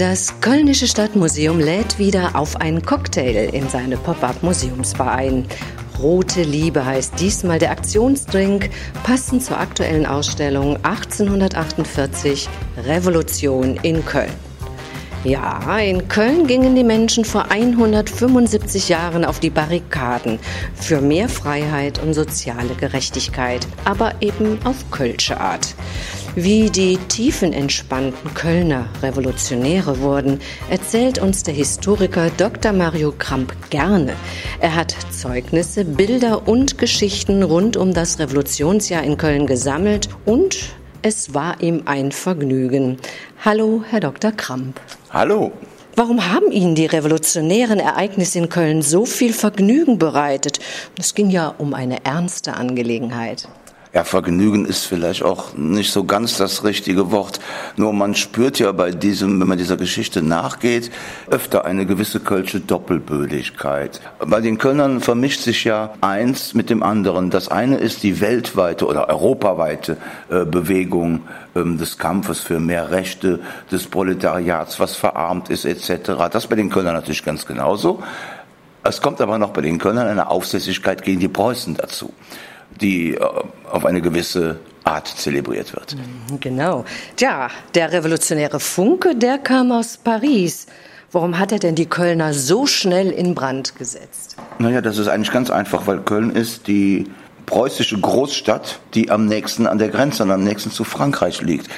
Das Kölnische Stadtmuseum lädt wieder auf einen Cocktail in seine Pop-up-Museumsbar ein. Rote Liebe heißt diesmal der Aktionsdrink, passend zur aktuellen Ausstellung 1848 Revolution in Köln. Ja, in Köln gingen die Menschen vor 175 Jahren auf die Barrikaden für mehr Freiheit und soziale Gerechtigkeit, aber eben auf Kölsche Art. Wie die tiefenentspannten Kölner Revolutionäre wurden, erzählt uns der Historiker Dr. Mario Kramp gerne. Er hat Zeugnisse, Bilder und Geschichten rund um das Revolutionsjahr in Köln gesammelt und es war ihm ein Vergnügen. Hallo, Herr Dr. Kramp. Hallo. Warum haben Ihnen die revolutionären Ereignisse in Köln so viel Vergnügen bereitet? Es ging ja um eine ernste Angelegenheit. Ja, Vergnügen ist vielleicht auch nicht so ganz das richtige Wort. Nur man spürt ja bei diesem, wenn man dieser Geschichte nachgeht, öfter eine gewisse kölsche Doppelbödigkeit. Bei den Kölnern vermischt sich ja eins mit dem anderen. Das eine ist die weltweite oder europaweite äh, Bewegung ähm, des Kampfes für mehr Rechte des Proletariats, was verarmt ist, etc. Das bei den Kölnern natürlich ganz genauso. Es kommt aber noch bei den Kölnern eine Aufsässigkeit gegen die Preußen dazu die äh, auf eine gewisse Art zelebriert wird. Mhm, genau. Tja, der revolutionäre Funke, der kam aus Paris. Warum hat er denn die Kölner so schnell in Brand gesetzt? Naja, das ist eigentlich ganz einfach, weil Köln ist die preußische Großstadt, die am nächsten an der Grenze und am nächsten zu Frankreich liegt.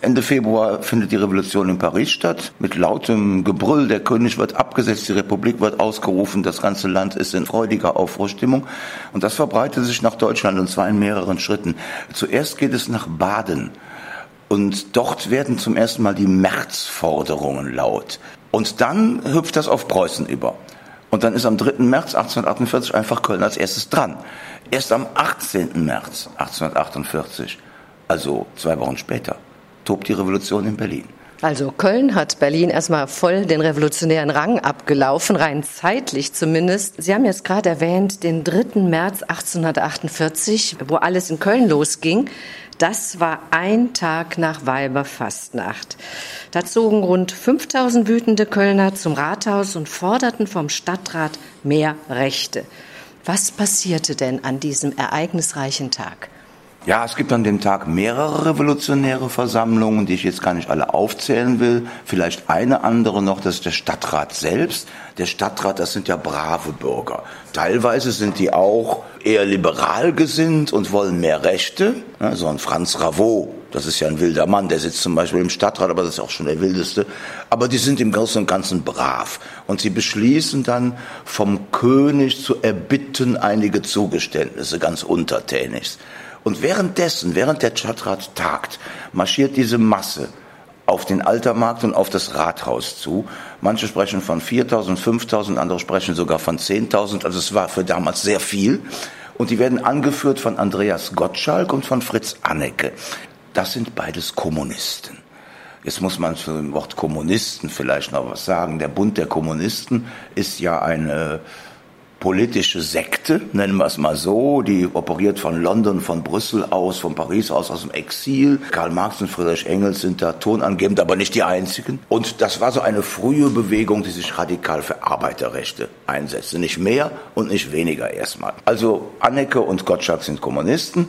Ende Februar findet die Revolution in Paris statt. Mit lautem Gebrüll, der König wird abgesetzt, die Republik wird ausgerufen, das ganze Land ist in freudiger Aufruhrstimmung. Und das verbreitet sich nach Deutschland und zwar in mehreren Schritten. Zuerst geht es nach Baden. Und dort werden zum ersten Mal die Märzforderungen laut. Und dann hüpft das auf Preußen über. Und dann ist am 3. März 1848 einfach Köln als erstes dran. Erst am 18. März 1848, also zwei Wochen später, tobt die Revolution in Berlin. Also Köln hat Berlin erstmal voll den revolutionären Rang abgelaufen, rein zeitlich zumindest. Sie haben jetzt gerade erwähnt, den 3. März 1848, wo alles in Köln losging. Das war ein Tag nach Weiberfastnacht. Da zogen rund 5000 wütende Kölner zum Rathaus und forderten vom Stadtrat mehr Rechte. Was passierte denn an diesem ereignisreichen Tag? Ja, es gibt an dem Tag mehrere revolutionäre Versammlungen, die ich jetzt gar nicht alle aufzählen will. Vielleicht eine andere noch, das ist der Stadtrat selbst. Der Stadtrat, das sind ja brave Bürger. Teilweise sind die auch eher liberal gesinnt und wollen mehr Rechte. So ein Franz Ravot, das ist ja ein wilder Mann, der sitzt zum Beispiel im Stadtrat, aber das ist auch schon der wildeste. Aber die sind im Großen und Ganzen brav. Und sie beschließen dann, vom König zu erbitten einige Zugeständnisse, ganz untertänig. Und währenddessen, während der Stadtrat tagt, marschiert diese Masse auf den Altermarkt und auf das Rathaus zu. Manche sprechen von 4.000, 5.000, andere sprechen sogar von 10.000. Also es war für damals sehr viel. Und die werden angeführt von Andreas Gottschalk und von Fritz Annecke. Das sind beides Kommunisten. Jetzt muss man zu dem Wort Kommunisten vielleicht noch was sagen. Der Bund der Kommunisten ist ja eine politische Sekte, nennen wir es mal so, die operiert von London, von Brüssel aus, von Paris aus, aus dem Exil. Karl Marx und Friedrich Engels sind da tonangebend, aber nicht die einzigen. Und das war so eine frühe Bewegung, die sich radikal für Arbeiterrechte einsetzte. Nicht mehr und nicht weniger erstmal. Also Annecke und Gottschalk sind Kommunisten.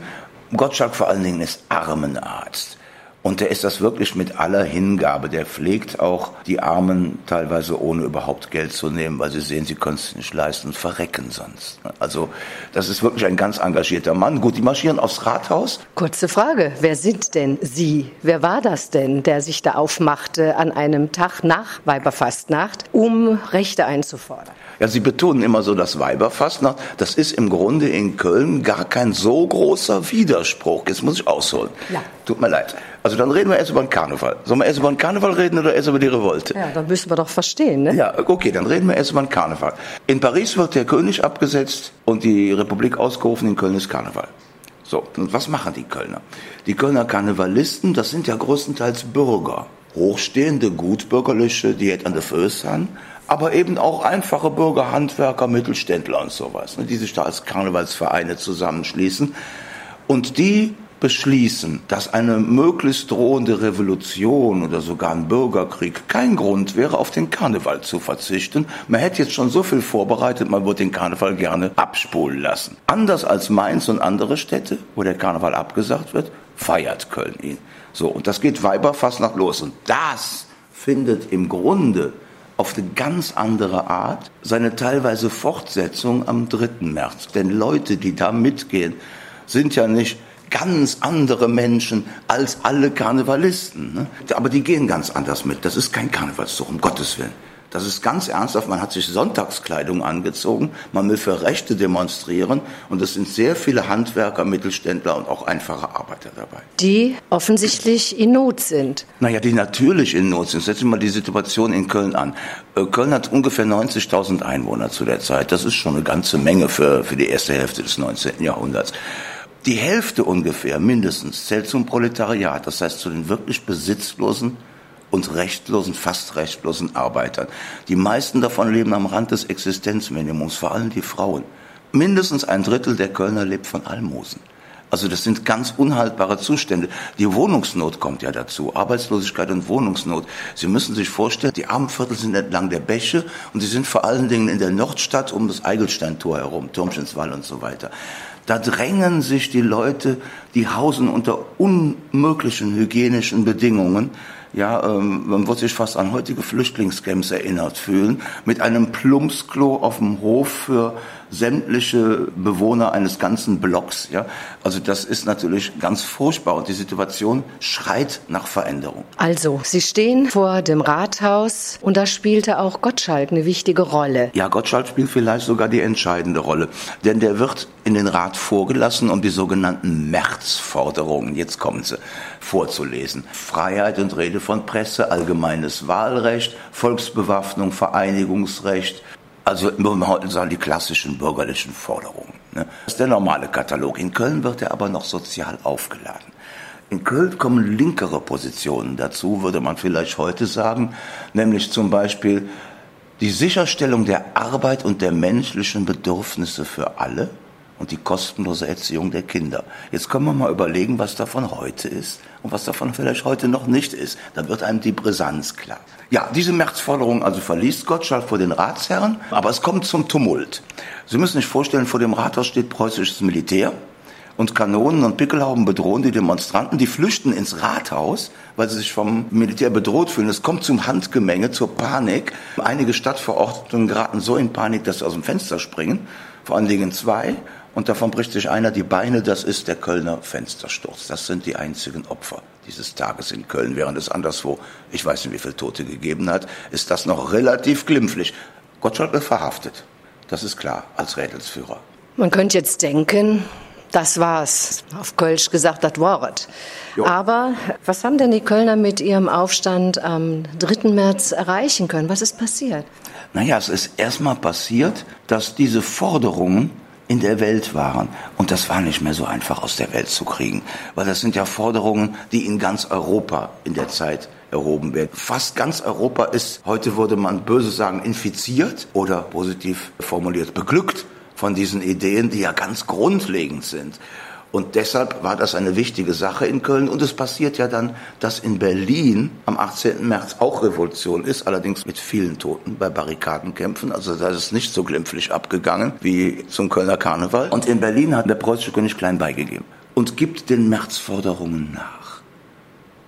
Gottschalk vor allen Dingen ist Armenarzt. Und der ist das wirklich mit aller Hingabe. Der pflegt auch die Armen teilweise ohne überhaupt Geld zu nehmen, weil sie sehen, sie können es nicht leisten verrecken sonst. Also das ist wirklich ein ganz engagierter Mann. Gut, die marschieren aufs Rathaus. Kurze Frage, wer sind denn Sie? Wer war das denn, der sich da aufmachte an einem Tag nach Weiberfastnacht, um Rechte einzufordern? Ja, Sie betonen immer so das Weiberfastnacht. Das ist im Grunde in Köln gar kein so großer Widerspruch. Jetzt muss ich ausholen. Ja. Tut mir leid. Also dann reden wir erst über den Karneval. Sollen wir erst über den Karneval reden oder erst über die Revolte? Ja, dann müssen wir doch verstehen, ne? Ja, okay, dann reden wir erst über den Karneval. In Paris wird der König abgesetzt und die Republik ausgerufen, in Köln ist Karneval. So, und was machen die Kölner? Die Kölner Karnevalisten, das sind ja größtenteils Bürger. Hochstehende, gutbürgerliche, die an der Föß haben, aber eben auch einfache Bürger, Handwerker, Mittelständler und sowas, ne, als Karnevalsvereine zusammenschließen. Und die beschließen, dass eine möglichst drohende Revolution oder sogar ein Bürgerkrieg kein Grund wäre, auf den Karneval zu verzichten. Man hätte jetzt schon so viel vorbereitet, man würde den Karneval gerne abspulen lassen. Anders als Mainz und andere Städte, wo der Karneval abgesagt wird, feiert Köln ihn. So, und das geht Weiberfassnacht los. Und das findet im Grunde auf eine ganz andere Art seine teilweise Fortsetzung am 3. März. Denn Leute, die da mitgehen, sind ja nicht ganz andere Menschen als alle Karnevalisten. Ne? Aber die gehen ganz anders mit. Das ist kein Karnevalszug, um Gottes Willen. Das ist ganz ernsthaft. Man hat sich Sonntagskleidung angezogen. Man will für Rechte demonstrieren. Und es sind sehr viele Handwerker, Mittelständler und auch einfache Arbeiter dabei. Die offensichtlich in Not sind. Naja, die natürlich in Not sind. Setzen wir mal die Situation in Köln an. Äh, Köln hat ungefähr 90.000 Einwohner zu der Zeit. Das ist schon eine ganze Menge für, für die erste Hälfte des 19. Jahrhunderts. Die Hälfte ungefähr, mindestens, zählt zum Proletariat, das heißt zu den wirklich besitzlosen und rechtlosen, fast rechtlosen Arbeitern. Die meisten davon leben am Rand des Existenzminimums, vor allem die Frauen. Mindestens ein Drittel der Kölner lebt von Almosen. Also das sind ganz unhaltbare Zustände. Die Wohnungsnot kommt ja dazu, Arbeitslosigkeit und Wohnungsnot. Sie müssen sich vorstellen, die Armenviertel sind entlang der Bäche und sie sind vor allen Dingen in der Nordstadt um das Eigelsteintor herum, Turmchenswall und so weiter. Da drängen sich die Leute, die hausen unter unmöglichen hygienischen Bedingungen. Ja, ähm, man wird sich fast an heutige Flüchtlingscamps erinnert fühlen, mit einem Plumpsklo auf dem Hof für sämtliche Bewohner eines ganzen Blocks. Ja? Also das ist natürlich ganz furchtbar und die Situation schreit nach Veränderung. Also, Sie stehen vor dem Rathaus und da spielte auch Gottschalk eine wichtige Rolle. Ja, Gottschalk spielt vielleicht sogar die entscheidende Rolle, denn der wird in den Rat vorgelassen, um die sogenannten Märzforderungen, jetzt kommen sie, vorzulesen. Freiheit und Rede von Presse, allgemeines Wahlrecht, Volksbewaffnung, Vereinigungsrecht, also heute sagen, die klassischen bürgerlichen Forderungen. Ne? Das ist der normale Katalog. In Köln wird er aber noch sozial aufgeladen. In Köln kommen linkere Positionen dazu, würde man vielleicht heute sagen, nämlich zum Beispiel die Sicherstellung der Arbeit und der menschlichen Bedürfnisse für alle und die kostenlose Erziehung der Kinder. Jetzt können wir mal überlegen, was davon heute ist und was davon vielleicht heute noch nicht ist. Da wird einem die Brisanz klar. Ja, diese Märzforderung also verliest Gottschalk vor den Ratsherren, aber es kommt zum Tumult. Sie müssen sich vorstellen, vor dem Rathaus steht preußisches Militär und Kanonen und Pickelhauben bedrohen die Demonstranten. Die flüchten ins Rathaus, weil sie sich vom Militär bedroht fühlen. Es kommt zum Handgemenge, zur Panik. Einige Stadtverordneten geraten so in Panik, dass sie aus dem Fenster springen. Vor allen Dingen zwei und davon bricht sich einer die Beine, das ist der Kölner Fenstersturz. Das sind die einzigen Opfer dieses Tages in Köln, während es anderswo, ich weiß nicht, wie viele Tote gegeben hat, ist das noch relativ glimpflich. Gottschalk wird verhaftet, das ist klar, als Rädelsführer. Man könnte jetzt denken, das war's. Auf Kölsch gesagt, das war's. Aber was haben denn die Kölner mit ihrem Aufstand am 3. März erreichen können? Was ist passiert? Naja, es ist erstmal passiert, dass diese Forderungen in der Welt waren. Und das war nicht mehr so einfach aus der Welt zu kriegen, weil das sind ja Forderungen, die in ganz Europa in der Zeit erhoben werden. Fast ganz Europa ist, heute würde man böse sagen, infiziert oder positiv formuliert, beglückt von diesen Ideen, die ja ganz grundlegend sind. Und deshalb war das eine wichtige Sache in Köln. Und es passiert ja dann, dass in Berlin am 18. März auch Revolution ist, allerdings mit vielen Toten bei Barrikadenkämpfen. Also da ist es nicht so glimpflich abgegangen wie zum Kölner Karneval. Und in Berlin hat der preußische König klein beigegeben und gibt den Märzforderungen nach.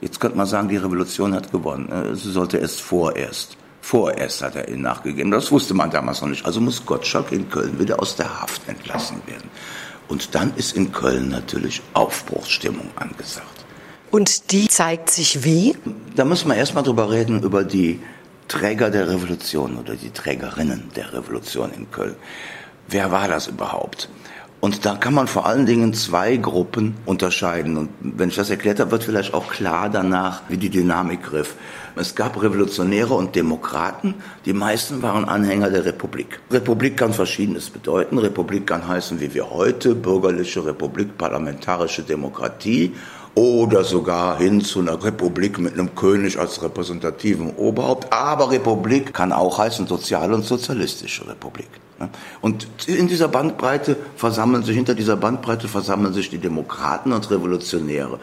Jetzt könnte man sagen, die Revolution hat gewonnen. Sie sollte erst vorerst. Vorerst hat er ihnen nachgegeben. Das wusste man damals noch nicht. Also muss Gottschalk in Köln wieder aus der Haft entlassen werden. Und dann ist in Köln natürlich Aufbruchsstimmung angesagt. Und die zeigt sich wie? Da müssen wir erstmal drüber reden, über die Träger der Revolution oder die Trägerinnen der Revolution in Köln. Wer war das überhaupt? Und da kann man vor allen Dingen zwei Gruppen unterscheiden. Und wenn ich das erklärt habe, wird vielleicht auch klar danach, wie die Dynamik griff. Es gab Revolutionäre und Demokraten. Die meisten waren Anhänger der Republik. Republik kann Verschiedenes bedeuten. Republik kann heißen, wie wir heute, bürgerliche Republik, parlamentarische Demokratie oder sogar hin zu einer Republik mit einem König als repräsentativen Oberhaupt. Aber Republik kann auch heißen soziale und sozialistische Republik. Und in dieser Bandbreite versammeln sich, hinter dieser Bandbreite versammeln sich die Demokraten und Revolutionäre.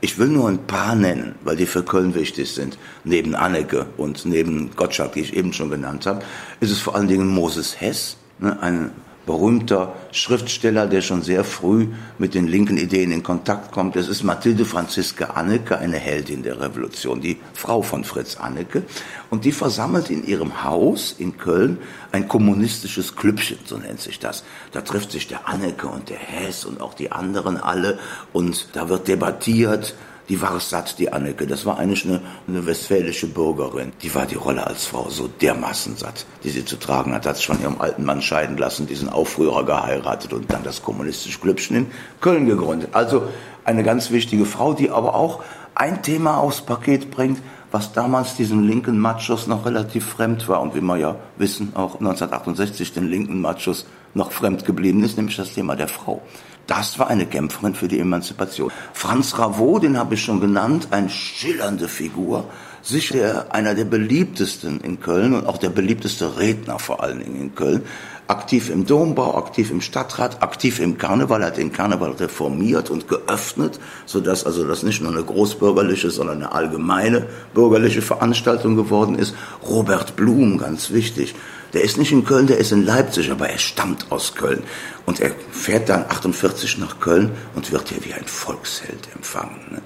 Ich will nur ein paar nennen, weil die für Köln wichtig sind. Neben Anneke und neben Gottschalk, die ich eben schon genannt habe, ist es vor allen Dingen Moses Hess, ne, ein berühmter Schriftsteller, der schon sehr früh mit den linken Ideen in Kontakt kommt. Es ist Mathilde Franziska Anneke, eine Heldin der Revolution, die Frau von Fritz Anneke. Und die versammelt in ihrem Haus in Köln ein kommunistisches Klüppchen, so nennt sich das. Da trifft sich der Anneke und der Hess und auch die anderen alle und da wird debattiert die war es satt, die Anneke. Das war eigentlich eine, eine westfälische Bürgerin. Die war die Rolle als Frau so dermaßen satt, die sie zu tragen hat. Hat sich von ihrem alten Mann scheiden lassen, diesen Aufrührer geheiratet und dann das kommunistische Glübschen in Köln gegründet. Also eine ganz wichtige Frau, die aber auch ein Thema aufs Paket bringt, was damals diesen linken Machos noch relativ fremd war und wie wir ja wissen, auch 1968 den linken Machos noch fremd geblieben ist, nämlich das Thema der Frau. Das war eine Kämpferin für die Emanzipation. Franz Ravot, den habe ich schon genannt, eine schillernde Figur, sicher einer der beliebtesten in Köln und auch der beliebteste Redner vor allen Dingen in Köln. Aktiv im Dombau, aktiv im Stadtrat, aktiv im Karneval, hat den Karneval reformiert und geöffnet, sodass also das nicht nur eine großbürgerliche, sondern eine allgemeine bürgerliche Veranstaltung geworden ist. Robert Blum, ganz wichtig, der ist nicht in Köln, der ist in Leipzig, aber er stammt aus Köln. Und er fährt dann 48 nach Köln und wird hier wie ein Volksheld empfangen. Ne?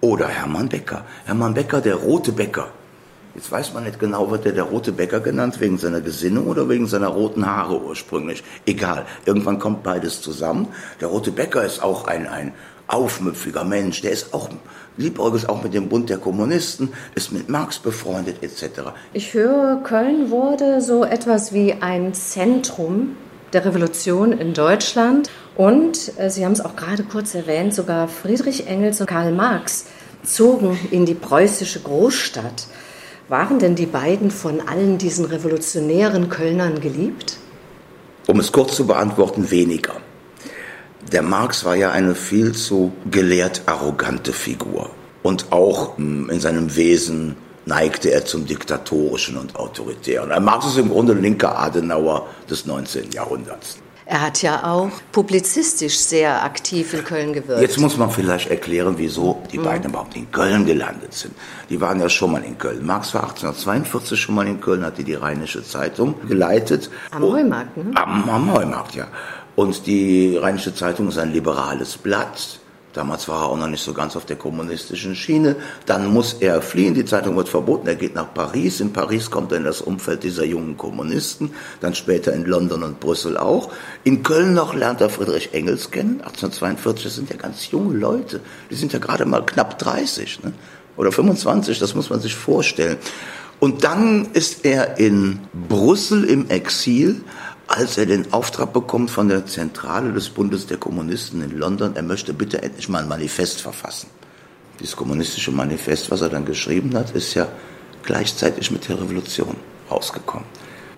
Oder Hermann Becker. Hermann Becker, der rote Bäcker. Jetzt weiß man nicht genau, wird er der rote Bäcker genannt, wegen seiner Gesinnung oder wegen seiner roten Haare ursprünglich. Egal, irgendwann kommt beides zusammen. Der rote Bäcker ist auch ein, ein aufmüpfiger Mensch, der ist auch liebäugelt auch mit dem Bund der Kommunisten, ist mit Marx befreundet etc. Ich höre, Köln wurde so etwas wie ein Zentrum der Revolution in Deutschland. Und äh, Sie haben es auch gerade kurz erwähnt, sogar Friedrich Engels und Karl Marx zogen in die preußische Großstadt. Waren denn die beiden von allen diesen revolutionären Kölnern geliebt? Um es kurz zu beantworten, weniger. Der Marx war ja eine viel zu gelehrt arrogante Figur. Und auch hm, in seinem Wesen neigte er zum Diktatorischen und Autoritären. Marx ist im Grunde linker Adenauer des 19. Jahrhunderts. Er hat ja auch publizistisch sehr aktiv in Köln gewirkt. Jetzt muss man vielleicht erklären, wieso die mhm. beiden überhaupt in Köln gelandet sind. Die waren ja schon mal in Köln. Marx war 1842 schon mal in Köln, hatte die Rheinische Zeitung geleitet. Am Heumarkt, ne? Am, am Heumarkt, ja. Und die Rheinische Zeitung ist ein liberales Blatt. Damals war er auch noch nicht so ganz auf der kommunistischen Schiene. Dann muss er fliehen, die Zeitung wird verboten, er geht nach Paris. In Paris kommt er in das Umfeld dieser jungen Kommunisten, dann später in London und Brüssel auch. In Köln noch lernt er Friedrich Engels kennen, 1842, das sind ja ganz junge Leute, die sind ja gerade mal knapp 30 ne? oder 25, das muss man sich vorstellen. Und dann ist er in Brüssel im Exil, als er den Auftrag bekommt von der Zentrale des Bundes der Kommunisten in London, er möchte bitte endlich mal ein Manifest verfassen. Dieses kommunistische Manifest, was er dann geschrieben hat, ist ja gleichzeitig mit der Revolution rausgekommen.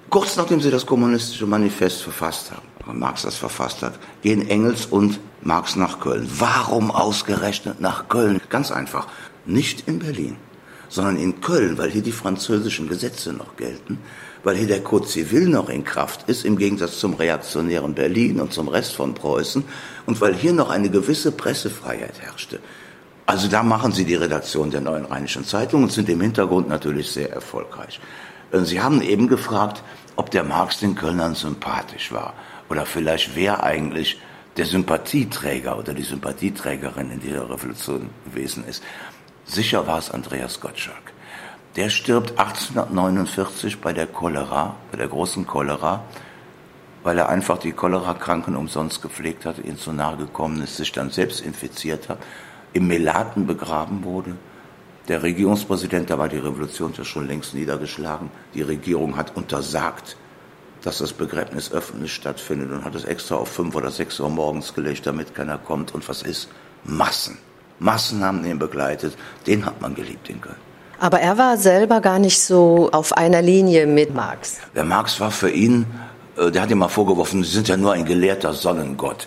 Kurz nachdem sie das kommunistische Manifest verfasst haben, Marx das verfasst hat, gehen Engels und Marx nach Köln. Warum ausgerechnet nach Köln? Ganz einfach. Nicht in Berlin, sondern in Köln, weil hier die französischen Gesetze noch gelten weil hier der Code Zivil noch in Kraft ist, im Gegensatz zum reaktionären Berlin und zum Rest von Preußen, und weil hier noch eine gewisse Pressefreiheit herrschte. Also da machen Sie die Redaktion der Neuen Rheinischen Zeitung und sind im Hintergrund natürlich sehr erfolgreich. Sie haben eben gefragt, ob der Marx den Kölnern sympathisch war oder vielleicht wer eigentlich der Sympathieträger oder die Sympathieträgerin in dieser Revolution gewesen ist. Sicher war es Andreas Gottschalk. Der stirbt 1849 bei der Cholera, bei der großen Cholera, weil er einfach die Cholera-Kranken umsonst gepflegt hat, ihnen zu nahe gekommen ist, sich dann selbst infiziert hat, im Melaten begraben wurde. Der Regierungspräsident, da war die Revolution ja schon längst niedergeschlagen, die Regierung hat untersagt, dass das Begräbnis öffentlich stattfindet und hat es extra auf fünf oder sechs Uhr morgens gelegt, damit keiner kommt. Und was ist? Massen. Massen haben ihn begleitet. Den hat man geliebt in Köln. Aber er war selber gar nicht so auf einer Linie mit Marx. Der Marx war für ihn, äh, der hat ihm mal vorgeworfen, Sie sind ja nur ein gelehrter Sonnengott.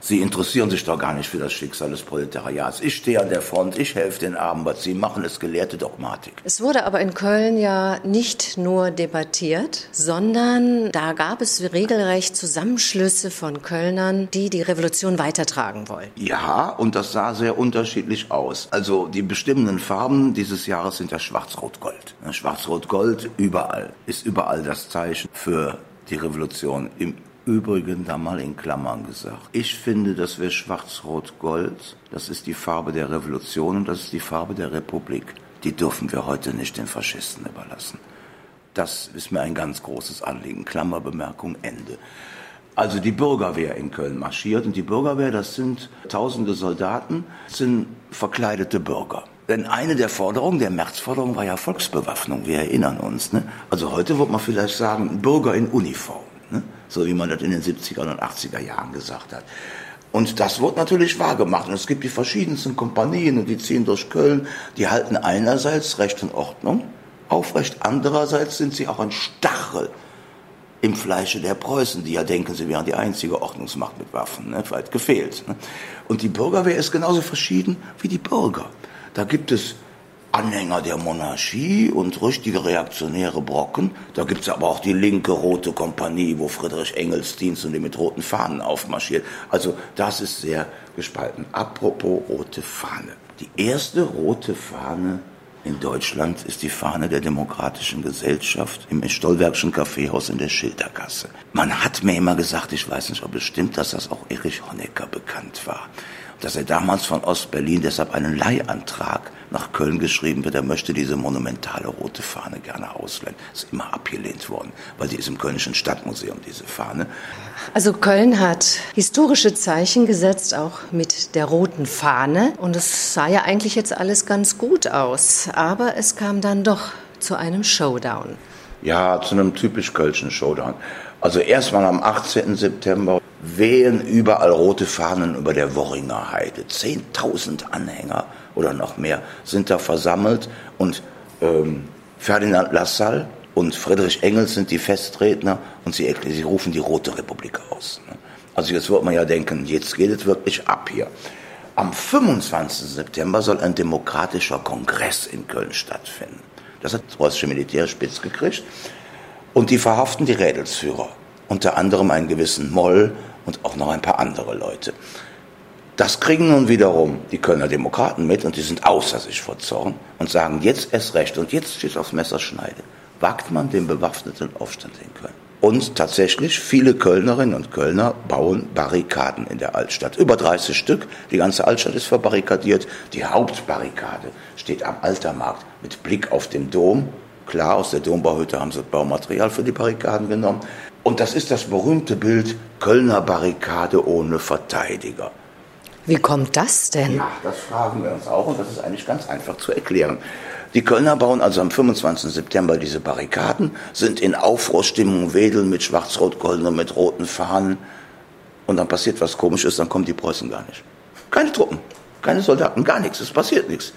Sie interessieren sich doch gar nicht für das Schicksal des Proletariats. Ich stehe an der Front, ich helfe den Armen, was Sie machen, ist gelehrte Dogmatik. Es wurde aber in Köln ja nicht nur debattiert, sondern da gab es regelrecht Zusammenschlüsse von Kölnern, die die Revolution weitertragen wollen. Ja, und das sah sehr unterschiedlich aus. Also die bestimmenden Farben dieses Jahres sind ja Schwarz-Rot-Gold. Schwarz-Rot-Gold überall, ist überall das Zeichen für die Revolution. Im Übrigen da mal in Klammern gesagt. Ich finde, dass wir Schwarz-Rot-Gold, das ist die Farbe der Revolution und das ist die Farbe der Republik. Die dürfen wir heute nicht den Faschisten überlassen. Das ist mir ein ganz großes Anliegen. Klammerbemerkung, Ende. Also die Bürgerwehr in Köln marschiert und die Bürgerwehr, das sind tausende Soldaten, sind verkleidete Bürger. Denn eine der Forderungen, der Märzforderung war ja Volksbewaffnung, wir erinnern uns. Ne? Also heute wird man vielleicht sagen, Bürger in Uniform? So wie man das in den 70er und 80er Jahren gesagt hat. Und das wird natürlich wahrgemacht. Und es gibt die verschiedensten Kompanien und die ziehen durch Köln. Die halten einerseits Recht und Ordnung aufrecht, andererseits sind sie auch ein Stachel im Fleische der Preußen, die ja denken, sie wären die einzige Ordnungsmacht mit Waffen, ne? weit gefehlt. Ne? Und die Bürgerwehr ist genauso verschieden wie die Bürger. Da gibt es Anhänger der Monarchie und richtige reaktionäre Brocken. Da gibt's aber auch die linke Rote Kompanie, wo Friedrich Engels Dienst und die mit roten Fahnen aufmarschiert. Also das ist sehr gespalten. Apropos rote Fahne. Die erste rote Fahne in Deutschland ist die Fahne der Demokratischen Gesellschaft im Stollwerkschen Kaffeehaus in der Schildergasse. Man hat mir immer gesagt, ich weiß nicht, ob es stimmt, dass das auch Erich Honecker bekannt war dass er damals von Ostberlin deshalb einen Leihantrag nach Köln geschrieben wird. Er möchte diese monumentale rote Fahne gerne ausleihen. Ist immer abgelehnt worden, weil die ist im Kölnischen Stadtmuseum, diese Fahne. Also Köln hat historische Zeichen gesetzt, auch mit der roten Fahne. Und es sah ja eigentlich jetzt alles ganz gut aus. Aber es kam dann doch zu einem Showdown. Ja, zu einem typisch kölschen Showdown. Also erstmal am 18. September wehen überall rote Fahnen über der Worringer Heide. Zehntausend Anhänger oder noch mehr sind da versammelt und ähm, Ferdinand Lassalle und Friedrich Engels sind die Festredner und sie, sie rufen die Rote Republik aus. Ne? Also jetzt wird man ja denken, jetzt geht es wirklich ab hier. Am 25. September soll ein demokratischer Kongress in Köln stattfinden. Das hat das preußische Militär spitz gekriegt. Und die verhaften die Rädelsführer, unter anderem einen gewissen Moll und auch noch ein paar andere Leute. Das kriegen nun wiederum die Kölner Demokraten mit und die sind außer sich vor Zorn und sagen, jetzt erst recht und jetzt steht aufs Messerschneide. Wagt man den bewaffneten Aufstand in Köln. Und tatsächlich, viele Kölnerinnen und Kölner bauen Barrikaden in der Altstadt. Über 30 Stück. Die ganze Altstadt ist verbarrikadiert. Die Hauptbarrikade steht am Altermarkt mit Blick auf den Dom. Klar, aus der Dombauhütte haben sie Baumaterial für die Barrikaden genommen. Und das ist das berühmte Bild Kölner Barrikade ohne Verteidiger. Wie kommt das denn? Ja, das fragen wir uns auch und das ist eigentlich ganz einfach zu erklären. Die Kölner bauen also am 25. September diese Barrikaden, sind in Aufruhrstimmung, wedeln mit schwarz-rot-golden und mit roten Fahnen. Und dann passiert was Komisches, dann kommen die Preußen gar nicht. Keine Truppen, keine Soldaten, gar nichts, es passiert nichts.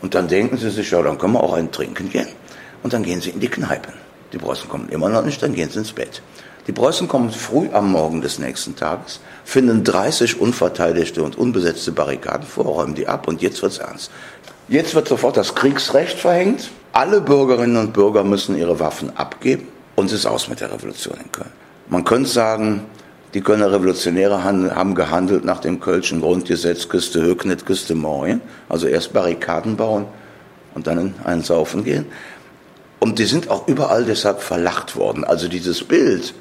Und dann denken sie sich, ja, dann können wir auch einen trinken gehen. Und dann gehen sie in die Kneipen. Die Preußen kommen immer noch nicht, dann gehen sie ins Bett. Die Preußen kommen früh am Morgen des nächsten Tages, finden 30 unverteidigte und unbesetzte Barrikaden vor, räumen die ab und jetzt wird's ernst. Jetzt wird sofort das Kriegsrecht verhängt. Alle Bürgerinnen und Bürger müssen ihre Waffen abgeben und es ist aus mit der Revolution in Köln. Man könnte sagen, die Kölner Revolutionäre haben gehandelt nach dem Kölschen Grundgesetz Küste Höcknet, Küste Morien. Also erst Barrikaden bauen und dann in einen Saufen gehen. Und die sind auch überall deshalb verlacht worden. Also dieses Bild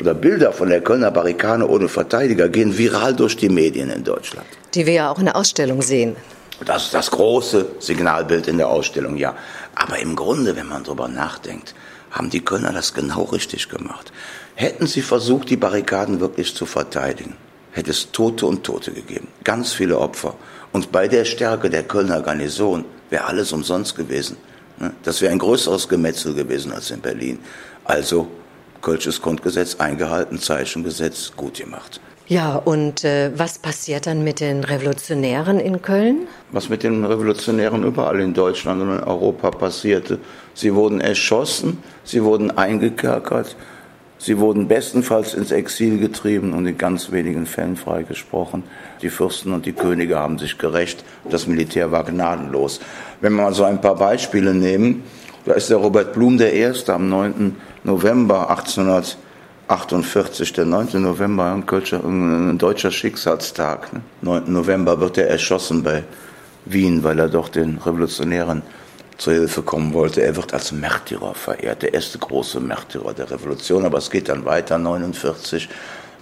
oder Bilder von der Kölner Barrikade ohne Verteidiger gehen viral durch die Medien in Deutschland. Die wir ja auch in der Ausstellung sehen. Das ist das große Signalbild in der Ausstellung, ja. Aber im Grunde, wenn man darüber nachdenkt, haben die Kölner das genau richtig gemacht. Hätten sie versucht, die Barrikaden wirklich zu verteidigen, hätte es Tote und Tote gegeben. Ganz viele Opfer. Und bei der Stärke der Kölner Garnison wäre alles umsonst gewesen. Ne? Das wäre ein größeres Gemetzel gewesen als in Berlin. Also Kölsches Grundgesetz eingehalten, Zeichengesetz gut gemacht. Ja, und äh, was passiert dann mit den Revolutionären in Köln? Was mit den Revolutionären überall in Deutschland und in Europa passierte. Sie wurden erschossen, sie wurden eingekerkert Sie wurden bestenfalls ins Exil getrieben und in ganz wenigen Fällen freigesprochen. Die Fürsten und die Könige haben sich gerecht. Das Militär war gnadenlos. Wenn wir mal so ein paar Beispiele nehmen, da ist der Robert Blum der Erste am 9. November 1848, der 9. November, ein, deutscher Schicksalstag. 9. November wird er erschossen bei Wien, weil er doch den Revolutionären zur Hilfe kommen wollte. Er wird als Märtyrer verehrt, der erste große Märtyrer der Revolution. Aber es geht dann weiter, 49.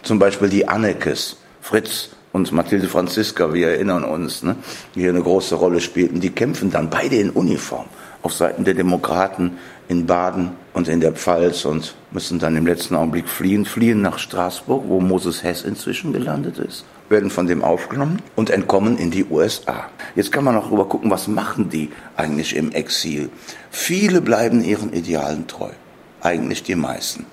Zum Beispiel die Annekes, Fritz und Mathilde Franziska, wir erinnern uns, ne, die hier eine große Rolle spielten. Die kämpfen dann beide in Uniform auf Seiten der Demokraten in Baden und in der Pfalz und müssen dann im letzten Augenblick fliehen, fliehen nach Straßburg, wo Moses Hess inzwischen gelandet ist werden von dem aufgenommen und entkommen in die USA. Jetzt kann man noch rüber gucken, was machen die eigentlich im Exil? Viele bleiben ihren Idealen treu. Eigentlich die meisten.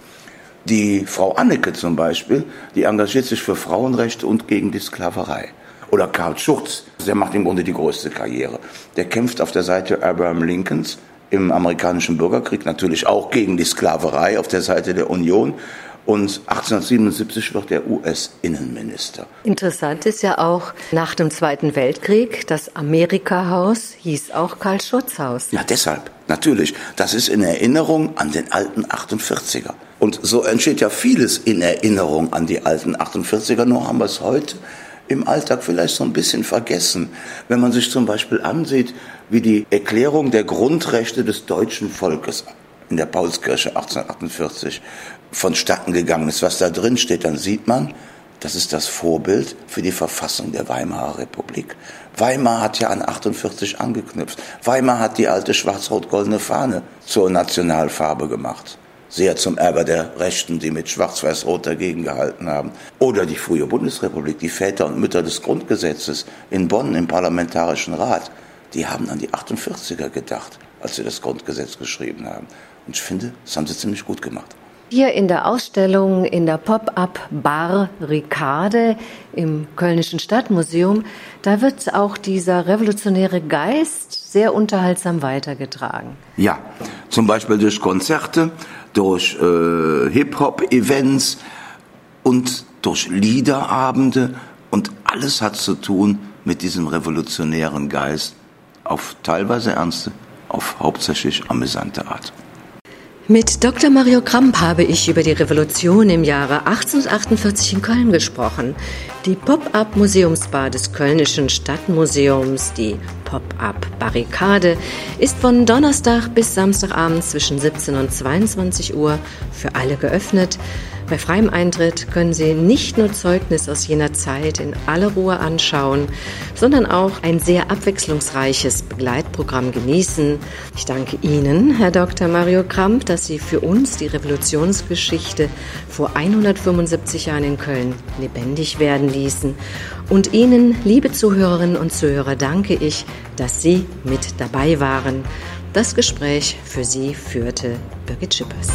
Die Frau Anneke zum Beispiel, die engagiert sich für Frauenrechte und gegen die Sklaverei. Oder Karl Schurz, der macht im Grunde die größte Karriere. Der kämpft auf der Seite Abraham Lincolns im amerikanischen Bürgerkrieg, natürlich auch gegen die Sklaverei auf der Seite der Union und 1877 wird er US-Innenminister. Interessant ist ja auch, nach dem Zweiten Weltkrieg, das Amerika-Haus hieß auch Karl-Schurz-Haus. Ja, deshalb, natürlich. Das ist in Erinnerung an den alten 48er. Und so entsteht ja vieles in Erinnerung an die alten 48er, nur haben wir es heute im Alltag vielleicht so ein bisschen vergessen. Wenn man sich zum Beispiel ansieht, wie die Erklärung der Grundrechte des deutschen Volkes in der Paulskirche 1848 vonstatten gegangen ist, was da drin steht, dann sieht man, das ist das Vorbild für die Verfassung der Weimarer Republik. Weimar hat ja an 48 angeknüpft. Weimar hat die alte schwarz-rot-goldene Fahne zur Nationalfarbe gemacht. Sehr zum Ärger der Rechten, die mit Schwarz-Weiß-Rot dagegen gehalten haben. Oder die frühe Bundesrepublik, die Väter und Mütter des Grundgesetzes in Bonn im Parlamentarischen Rat, die haben an die 48er gedacht, als sie das Grundgesetz geschrieben haben. Und ich finde, das haben sie ziemlich gut gemacht. Hier in der Ausstellung in der Pop-up Bar Ricade im Kölnischen Stadtmuseum, da wird auch dieser revolutionäre Geist sehr unterhaltsam weitergetragen. Ja, zum Beispiel durch Konzerte, durch äh, Hip-Hop-Events und durch Liederabende und alles hat zu tun mit diesem revolutionären Geist auf teilweise ernste, auf hauptsächlich amüsante Art. Mit Dr. Mario Kramp habe ich über die Revolution im Jahre 1848 in Köln gesprochen. Die Pop-up Museumsbar des Kölnischen Stadtmuseums, die Pop-up Barrikade, ist von Donnerstag bis Samstagabend zwischen 17 und 22 Uhr für alle geöffnet. Bei freiem Eintritt können Sie nicht nur Zeugnis aus jener Zeit in aller Ruhe anschauen, sondern auch ein sehr abwechslungsreiches Begleitprogramm genießen. Ich danke Ihnen, Herr Dr. Mario Kramp, dass Sie für uns die Revolutionsgeschichte vor 175 Jahren in Köln lebendig werden ließen. Und Ihnen, liebe Zuhörerinnen und Zuhörer, danke ich, dass Sie mit dabei waren. Das Gespräch für Sie führte Birgit Schippers.